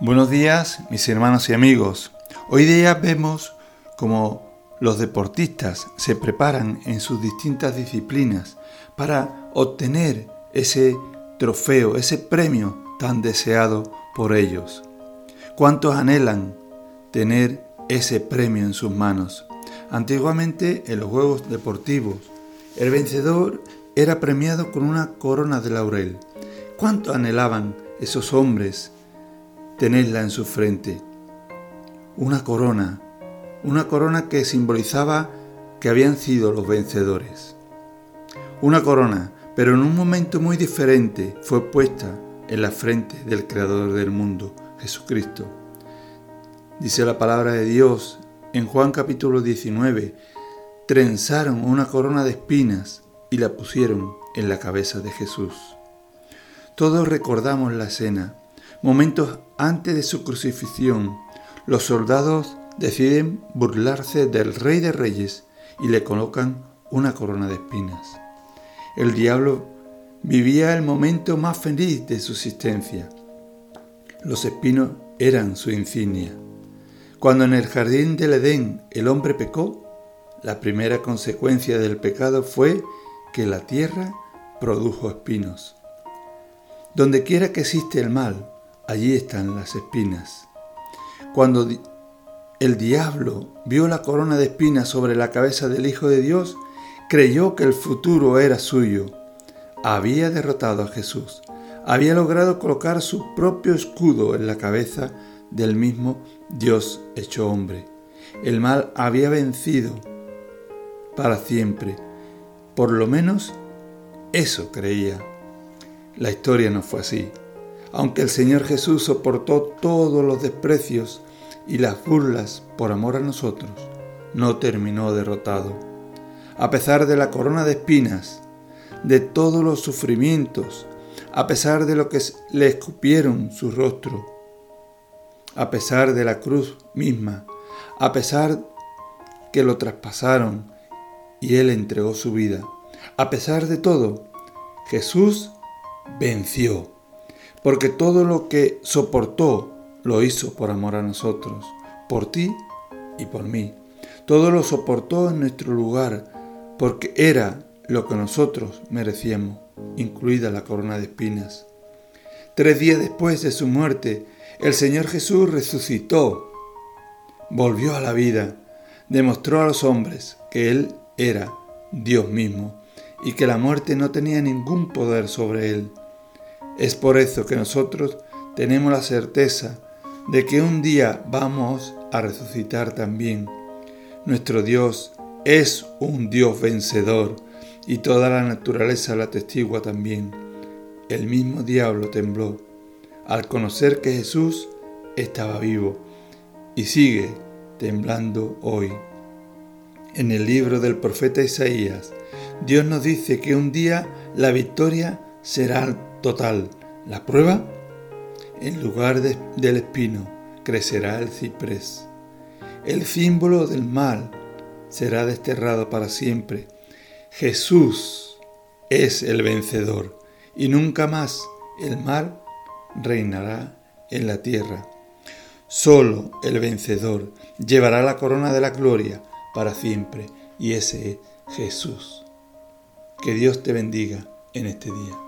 Buenos días, mis hermanos y amigos. Hoy día vemos cómo los deportistas se preparan en sus distintas disciplinas para obtener ese trofeo, ese premio tan deseado por ellos. ¿Cuántos anhelan tener ese premio en sus manos? Antiguamente en los Juegos Deportivos, el vencedor era premiado con una corona de laurel. ¿Cuánto anhelaban esos hombres tenerla en su frente. Una corona, una corona que simbolizaba que habían sido los vencedores. Una corona, pero en un momento muy diferente fue puesta en la frente del Creador del mundo, Jesucristo. Dice la palabra de Dios en Juan capítulo 19, trenzaron una corona de espinas y la pusieron en la cabeza de Jesús. Todos recordamos la escena Momentos antes de su crucifixión, los soldados deciden burlarse del Rey de Reyes y le colocan una corona de espinas. El diablo vivía el momento más feliz de su existencia. Los espinos eran su insignia. Cuando en el jardín del Edén el hombre pecó, la primera consecuencia del pecado fue que la tierra produjo espinos. Donde quiera que existe el mal, allí están las espinas. Cuando el diablo vio la corona de espinas sobre la cabeza del Hijo de Dios, creyó que el futuro era suyo. Había derrotado a Jesús. Había logrado colocar su propio escudo en la cabeza del mismo Dios hecho hombre. El mal había vencido para siempre. Por lo menos eso creía. La historia no fue así. Aunque el Señor Jesús soportó todos los desprecios y las burlas por amor a nosotros, no terminó derrotado. A pesar de la corona de espinas, de todos los sufrimientos, a pesar de lo que le escupieron su rostro, a pesar de la cruz misma, a pesar que lo traspasaron y él entregó su vida, a pesar de todo, Jesús venció porque todo lo que soportó lo hizo por amor a nosotros, por ti y por mí. Todo lo soportó en nuestro lugar, porque era lo que nosotros merecíamos, incluida la corona de espinas. Tres días después de su muerte, el Señor Jesús resucitó, volvió a la vida, demostró a los hombres que Él era Dios mismo y que la muerte no tenía ningún poder sobre Él. Es por eso que nosotros tenemos la certeza de que un día vamos a resucitar también. Nuestro Dios es un Dios vencedor y toda la naturaleza la testigua también. El mismo diablo tembló al conocer que Jesús estaba vivo y sigue temblando hoy. En el libro del profeta Isaías, Dios nos dice que un día la victoria será total. La prueba, en lugar del espino, crecerá el ciprés. El símbolo del mal será desterrado para siempre. Jesús es el vencedor y nunca más el mal reinará en la tierra. Solo el vencedor llevará la corona de la gloria para siempre y ese es Jesús. Que Dios te bendiga en este día.